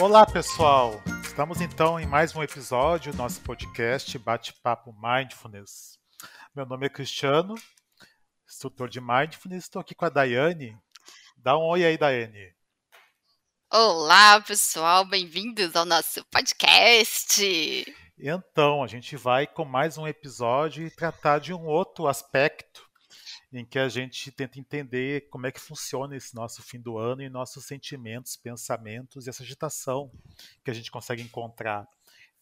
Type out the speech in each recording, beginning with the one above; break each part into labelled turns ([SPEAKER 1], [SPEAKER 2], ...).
[SPEAKER 1] Olá, pessoal! Estamos então em mais um episódio do nosso podcast Bate-Papo Mindfulness. Meu nome é Cristiano, instrutor de Mindfulness. Estou aqui com a Daiane. Dá um oi aí, Daiane.
[SPEAKER 2] Olá, pessoal, bem-vindos ao nosso podcast.
[SPEAKER 1] Então, a gente vai com mais um episódio e tratar de um outro aspecto em que a gente tenta entender como é que funciona esse nosso fim do ano e nossos sentimentos, pensamentos e essa agitação que a gente consegue encontrar.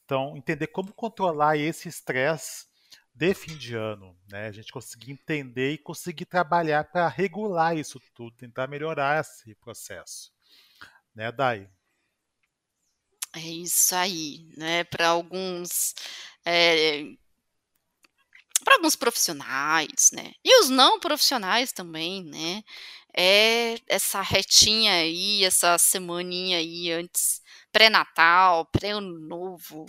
[SPEAKER 1] Então, entender como controlar esse estresse de fim de ano, né? A gente conseguir entender e conseguir trabalhar para regular isso tudo, tentar melhorar esse processo, né, Dai?
[SPEAKER 2] É isso aí, né? Para alguns é, para alguns profissionais, né? E os não profissionais também, né? É essa retinha aí, essa semaninha aí antes pré-natal, pré-ano novo,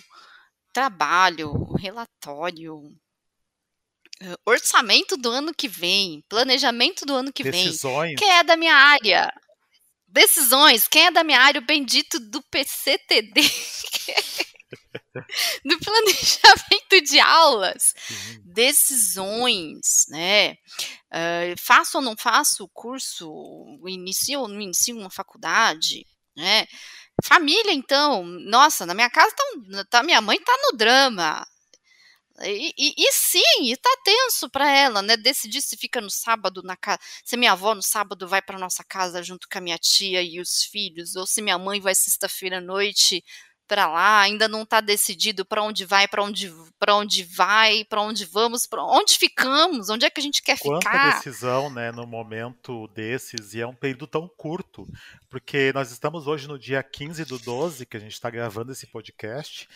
[SPEAKER 2] trabalho, relatório, orçamento do ano que vem, planejamento do ano que
[SPEAKER 1] Decisões.
[SPEAKER 2] vem. Quem é da minha área? Decisões. Quem é da minha área? O bendito do PCTD. do planejamento de aulas, decisões, né? Uh, faço ou não faço o curso, inicio ou não inicio uma faculdade, né? Família, então, nossa, na minha casa tá, tá minha mãe tá no drama. E, e, e sim, e tá tenso para ela, né? Decidir se fica no sábado na casa, se minha avó no sábado vai para nossa casa junto com a minha tia e os filhos, ou se minha mãe vai sexta-feira à noite para lá, ainda não está decidido para onde vai, para onde, onde vai, para onde vamos, para onde ficamos, onde é que a gente quer
[SPEAKER 1] Quanta
[SPEAKER 2] ficar.
[SPEAKER 1] decisão, né, no momento desses, e é um período tão curto, porque nós estamos hoje no dia 15 do 12, que a gente está gravando esse podcast,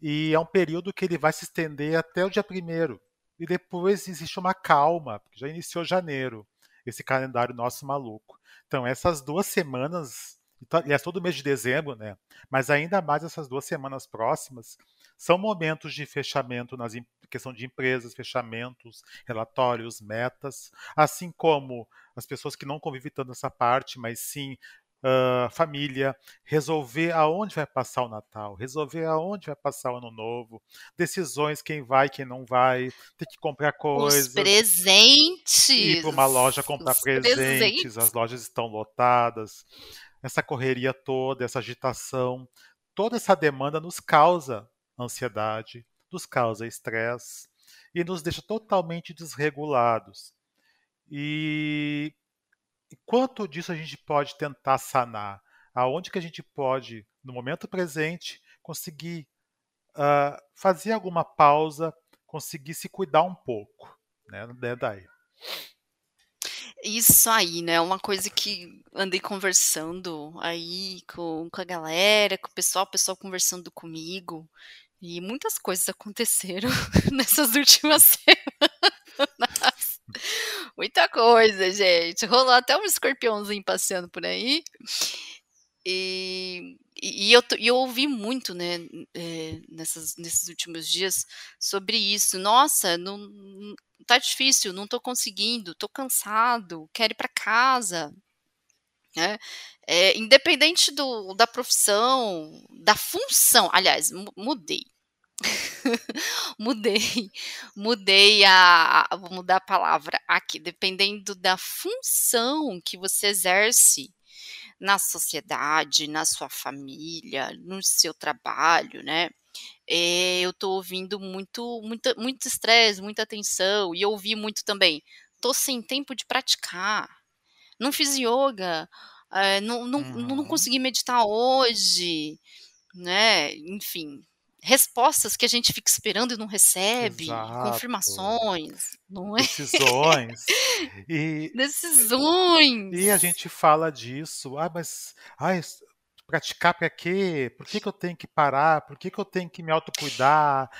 [SPEAKER 1] e é um período que ele vai se estender até o dia 1 e depois existe uma calma, porque já iniciou janeiro, esse calendário nosso maluco. Então, essas duas semanas aliás, todo mês de dezembro, né? Mas ainda mais essas duas semanas próximas são momentos de fechamento nas questão de empresas, fechamentos, relatórios, metas, assim como as pessoas que não convivem tanto nessa parte, mas sim uh, família, resolver aonde vai passar o Natal, resolver aonde vai passar o Ano Novo, decisões quem vai, quem não vai, ter que comprar coisas.
[SPEAKER 2] Os presentes.
[SPEAKER 1] Ir para uma loja comprar presentes, presentes, as lojas estão lotadas essa correria toda, essa agitação, toda essa demanda nos causa ansiedade, nos causa estresse e nos deixa totalmente desregulados. E, e quanto disso a gente pode tentar sanar? Aonde que a gente pode, no momento presente, conseguir uh, fazer alguma pausa, conseguir se cuidar um pouco, né, né daí?
[SPEAKER 2] Isso aí, né? Uma coisa que andei conversando aí com, com a galera, com o pessoal, o pessoal conversando comigo. E muitas coisas aconteceram nessas últimas semanas. Muita coisa, gente. Rolou até um escorpiãozinho passeando por aí. E, e, eu, eu ouvi muito, né, é, nessas, nesses últimos dias sobre isso. Nossa, não, tá difícil, não tô conseguindo, tô cansado, quero ir para casa. Né? É, independente do, da profissão, da função, aliás, mudei. mudei, mudei a, a, vou mudar a palavra aqui, dependendo da função que você exerce na sociedade, na sua família, no seu trabalho, né? É, eu tô ouvindo muito, muita, muito estresse, muita tensão, e eu ouvi muito também. Tô sem tempo de praticar, não fiz yoga, é, não, não, uhum. não consegui meditar hoje, né? Enfim, respostas que a gente fica esperando e não recebe, Exato. confirmações, não é?
[SPEAKER 1] Decisões.
[SPEAKER 2] E, Decisões.
[SPEAKER 1] E a gente fala disso, ah, mas ah, praticar para quê? Por que, que eu tenho que parar? Por que, que eu tenho que me autocuidar?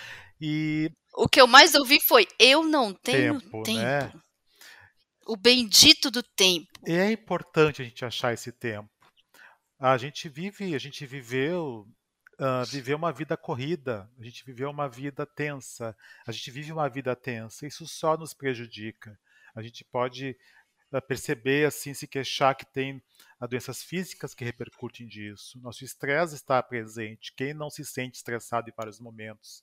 [SPEAKER 1] E
[SPEAKER 2] o que eu mais ouvi foi: eu não tenho tempo. tempo. Né? O bendito do tempo.
[SPEAKER 1] E é importante a gente achar esse tempo. A gente vive, a gente viveu uh, viver uma vida corrida, a gente viveu uma vida tensa, a gente vive uma vida tensa, isso só nos prejudica. A gente pode perceber, assim, se queixar que tem doenças físicas que repercutem disso. Nosso estresse está presente. Quem não se sente estressado em vários momentos?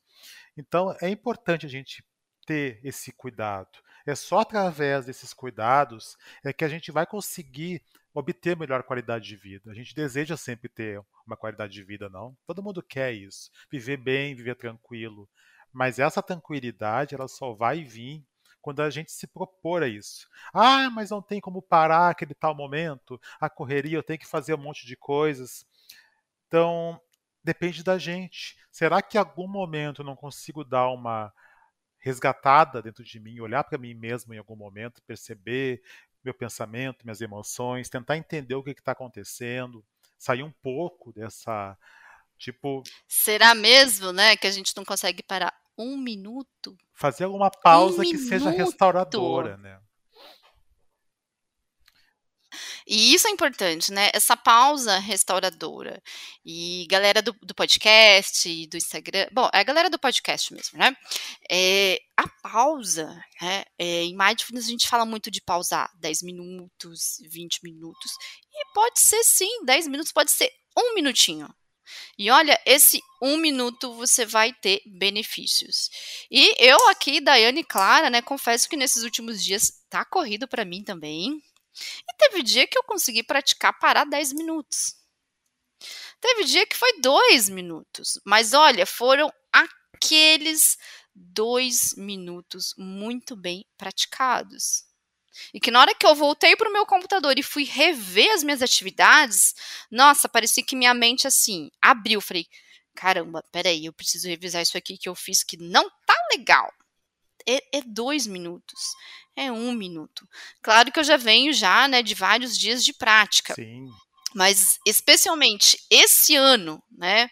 [SPEAKER 1] Então, é importante a gente ter esse cuidado. É só através desses cuidados é que a gente vai conseguir obter melhor qualidade de vida. A gente deseja sempre ter uma qualidade de vida, não? Todo mundo quer isso, viver bem, viver tranquilo. Mas essa tranquilidade, ela só vai vir quando a gente se propor a isso. Ah, mas não tem como parar aquele tal momento, a correria, eu tenho que fazer um monte de coisas. Então, depende da gente. Será que em algum momento eu não consigo dar uma resgatada dentro de mim, olhar para mim mesmo em algum momento, perceber meu pensamento, minhas emoções, tentar entender o que está acontecendo, sair um pouco dessa tipo.
[SPEAKER 2] Será mesmo, né, que a gente não consegue parar um minuto?
[SPEAKER 1] Fazer alguma pausa um que minuto. seja restauradora, né?
[SPEAKER 2] E isso é importante, né? Essa pausa restauradora. E galera do, do podcast do Instagram. Bom, é a galera do podcast mesmo, né? É, a pausa, né? É, em Mindfulness a gente fala muito de pausar 10 minutos, 20 minutos. E pode ser sim, 10 minutos, pode ser um minutinho. E olha, esse um minuto você vai ter benefícios. E eu aqui, Daiane Clara, né, confesso que nesses últimos dias tá corrido para mim também. E teve dia que eu consegui praticar parar 10 minutos. Teve dia que foi dois minutos. Mas olha, foram aqueles dois minutos muito bem praticados. E que na hora que eu voltei para o meu computador e fui rever as minhas atividades, nossa, parecia que minha mente assim abriu. Falei, caramba, peraí, eu preciso revisar isso aqui que eu fiz que não tá legal é, é, dois minutos, é um minuto. Claro que eu já venho já, né, de vários dias de prática.
[SPEAKER 1] Sim.
[SPEAKER 2] Mas especialmente esse ano, né,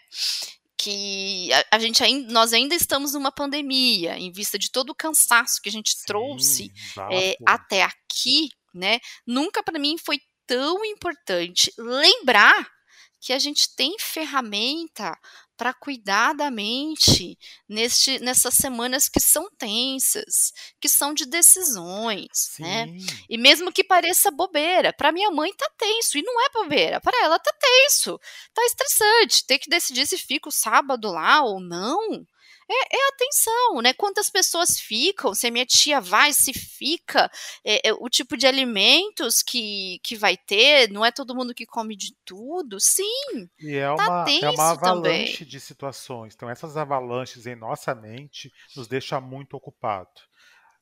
[SPEAKER 2] que a, gente ainda, nós ainda estamos numa pandemia, em vista de todo o cansaço que a gente Sim, trouxe é, até aqui, né, nunca para mim foi tão importante lembrar que a gente tem ferramenta para cuidar da mente neste, nessas semanas que são tensas, que são de decisões, né? Sim. né? E mesmo que pareça bobeira, para minha mãe tá tenso e não é bobeira, para ela tá tenso, tá estressante, ter que decidir se fica o sábado lá ou não é, é atenção, né? Quantas pessoas ficam, se a minha tia vai, se fica, é, é, o tipo de alimentos que, que vai ter, não é todo mundo que come de tudo, sim.
[SPEAKER 1] E é tá uma, é uma avalanche também. de situações. Então, essas avalanches em nossa mente nos deixa muito ocupado.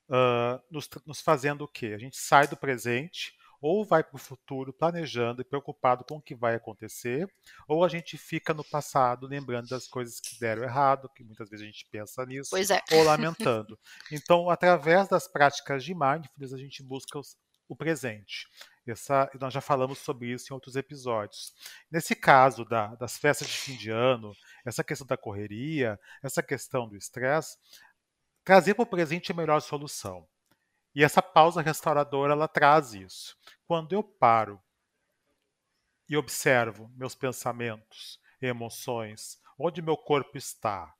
[SPEAKER 1] Uh, nos, nos fazendo o quê? A gente sai do presente ou vai para o futuro planejando e preocupado com o que vai acontecer, ou a gente fica no passado lembrando das coisas que deram errado, que muitas vezes a gente pensa nisso,
[SPEAKER 2] é.
[SPEAKER 1] ou lamentando. Então, através das práticas de mindfulness, a gente busca os, o presente. Essa, nós já falamos sobre isso em outros episódios. Nesse caso da, das festas de fim de ano, essa questão da correria, essa questão do estresse, trazer para o presente é a melhor solução. E essa pausa restauradora ela traz isso. Quando eu paro e observo meus pensamentos, emoções, onde meu corpo está,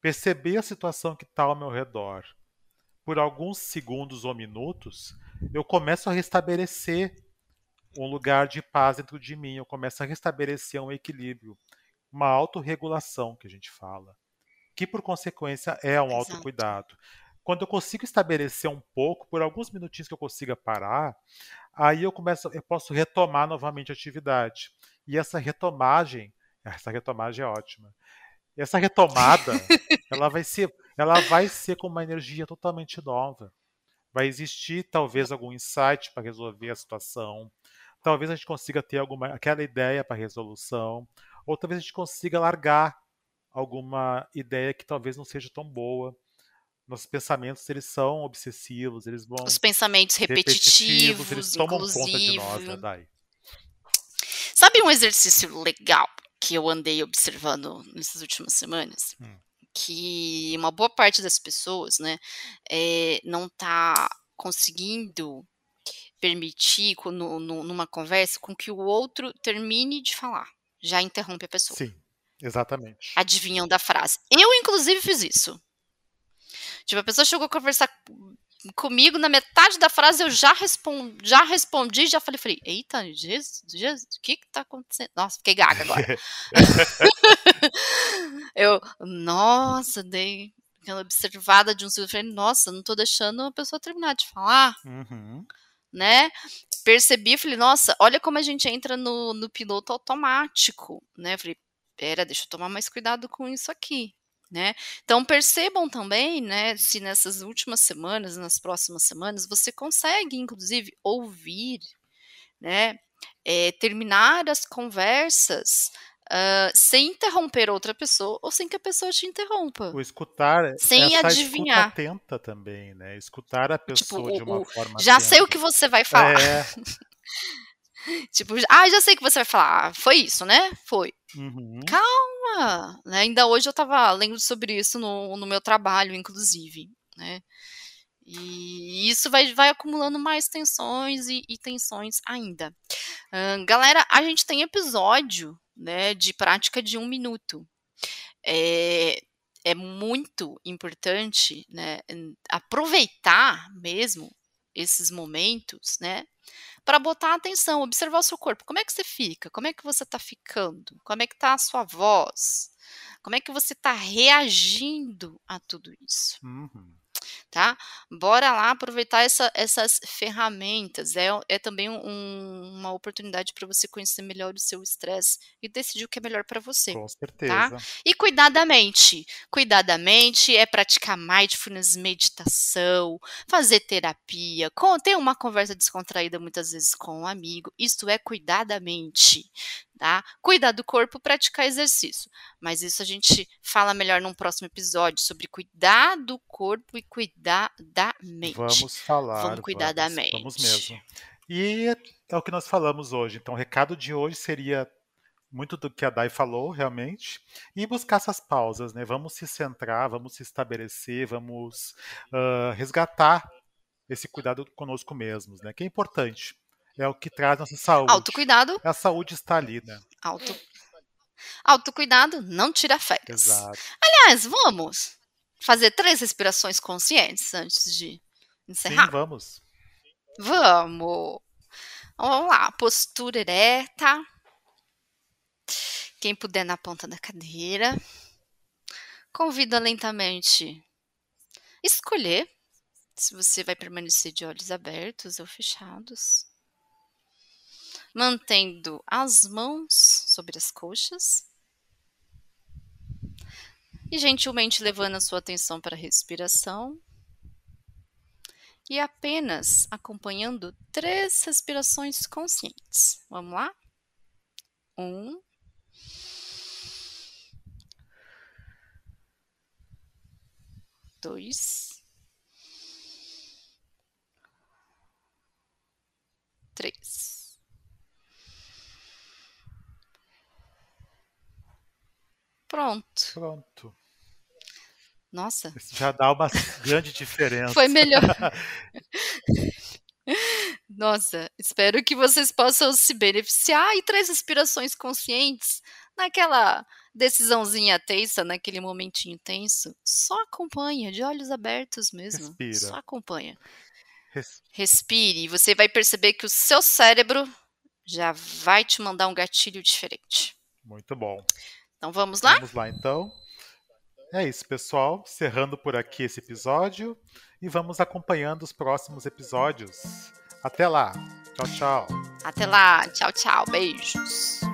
[SPEAKER 1] perceber a situação que está ao meu redor, por alguns segundos ou minutos, eu começo a restabelecer um lugar de paz dentro de mim, eu começo a restabelecer um equilíbrio, uma autorregulação que a gente fala, que por consequência é um Exato. autocuidado quando eu consigo estabelecer um pouco, por alguns minutinhos que eu consiga parar, aí eu começo, eu posso retomar novamente a atividade. E essa retomagem, essa retomagem é ótima. Essa retomada, ela vai ser, ela vai ser com uma energia totalmente nova. Vai existir talvez algum insight para resolver a situação. Talvez a gente consiga ter alguma aquela ideia para resolução, ou talvez a gente consiga largar alguma ideia que talvez não seja tão boa nossos pensamentos eles são obsessivos, eles vão
[SPEAKER 2] os pensamentos repetitivos, repetitivos eles tomam inclusive. conta de nós, né, Dai? Sabe um exercício legal que eu andei observando nessas últimas semanas? Hum. Que uma boa parte das pessoas, né, é, não está conseguindo permitir no, no, numa conversa com que o outro termine de falar, já interrompe a pessoa.
[SPEAKER 1] Sim, exatamente.
[SPEAKER 2] Adivinham da frase. Eu, inclusive, fiz isso. Tipo, a pessoa chegou a conversar comigo, na metade da frase eu já respondi, já respondi, já falei, falei, eita, Jesus, Jesus, o que que tá acontecendo? Nossa, fiquei gaga agora. eu, nossa, dei aquela observada de um segundo, falei, nossa, não tô deixando a pessoa terminar de falar,
[SPEAKER 1] Uhum.
[SPEAKER 2] né? Percebi, falei, nossa, olha como a gente entra no, no piloto automático, né? Falei, pera, deixa eu tomar mais cuidado com isso aqui, né? Então percebam também, né, se nessas últimas semanas, nas próximas semanas, você consegue, inclusive, ouvir, né, é, terminar as conversas uh, sem interromper outra pessoa ou sem que a pessoa te interrompa.
[SPEAKER 1] O escutar,
[SPEAKER 2] Sem
[SPEAKER 1] essa
[SPEAKER 2] adivinhar.
[SPEAKER 1] escuta atenta também, né? Escutar a pessoa
[SPEAKER 2] Tipo,
[SPEAKER 1] de uma
[SPEAKER 2] o-
[SPEAKER 1] forma
[SPEAKER 2] Já sei o
[SPEAKER 1] atenta.
[SPEAKER 2] que você vai falar.
[SPEAKER 1] É.
[SPEAKER 2] Tipo, ah, já sei que você vai falar. Ah, Foi isso, né? Foi.
[SPEAKER 1] Uhum.
[SPEAKER 2] Ah, né, ainda hoje eu estava lendo sobre isso no, no meu trabalho, inclusive, né? E isso vai, vai acumulando mais tensões e, e tensões ainda. Galera, a gente tem episódio, né, de prática de um minuto. É, é muito importante, né, aproveitar mesmo esses momentos, né, para botar atenção, observar o seu corpo. Como é que você fica? Como é que você está ficando? Como é que está a sua voz? Como é que você está reagindo a tudo isso?
[SPEAKER 1] Uhum.
[SPEAKER 2] Tá? Bora lá aproveitar essa- essas ferramentas. É, é também um- uma oportunidade para você conhecer melhor o seu estresse e decidir o que é melhor para você.
[SPEAKER 1] Com certeza.
[SPEAKER 2] E cuidar da mente. Cuidar da mente é praticar mindfulness, meditação, fazer terapia, ter uma conversa descontraída muitas vezes com um amigo. Isso é cuidar da mente. Tá? Cuidar do corpo, praticar exercício. Mas isso a gente fala melhor num próximo episódio sobre cuidar do corpo e cuidar da mente.
[SPEAKER 1] Vamos falar.
[SPEAKER 2] Vamos cuidar da
[SPEAKER 1] vamos, Vamos
[SPEAKER 2] mente.
[SPEAKER 1] mesmo. E é o que nós falamos hoje. Então, o recado de hoje seria muito do que a Dai falou, realmente, e buscar essas pausas, né? Vamos se centrar, vamos se estabelecer, vamos ah, resgatar esse cuidado conosco mesmos, né? Que é importante. É o que traz nossa saúde.
[SPEAKER 2] Autocuidado,
[SPEAKER 1] A saúde está ali, né?
[SPEAKER 2] auto... autocuidado, não tira férias.
[SPEAKER 1] Exato.
[SPEAKER 2] Aliás, vamos fazer três respirações conscientes antes de
[SPEAKER 1] Sim,
[SPEAKER 2] encerrar?
[SPEAKER 1] vamos.
[SPEAKER 2] Vamos! Vamos lá, postura ereta. Quem puder na ponta da cadeira. Convida lentamente escolher se você vai permanecer de olhos abertos ou fechados. Mantendo as mãos sobre as coxas. E gentilmente levando a sua atenção para a respiração e apenas acompanhando três respirações conscientes. Vamos lá? Um. Dois. Três. Pronto.
[SPEAKER 1] Pronto.
[SPEAKER 2] Nossa,
[SPEAKER 1] Isso já dá uma grande diferença.
[SPEAKER 2] foi melhor. Nossa, espero que vocês possam se beneficiar e três respirações conscientes naquela decisãozinha tensa, naquele momentinho tenso. Só acompanha, de olhos abertos mesmo.
[SPEAKER 1] Respira.
[SPEAKER 2] Só acompanha.
[SPEAKER 1] Res-
[SPEAKER 2] Respire e você vai perceber que o seu cérebro já vai te mandar um gatilho diferente.
[SPEAKER 1] Muito bom.
[SPEAKER 2] Então vamos lá?
[SPEAKER 1] Vamos lá, então. É isso, pessoal. Encerrando por aqui esse episódio e vamos acompanhando os próximos episódios. Até lá. Tchau, tchau.
[SPEAKER 2] Até lá. Tchau, tchau. Beijos.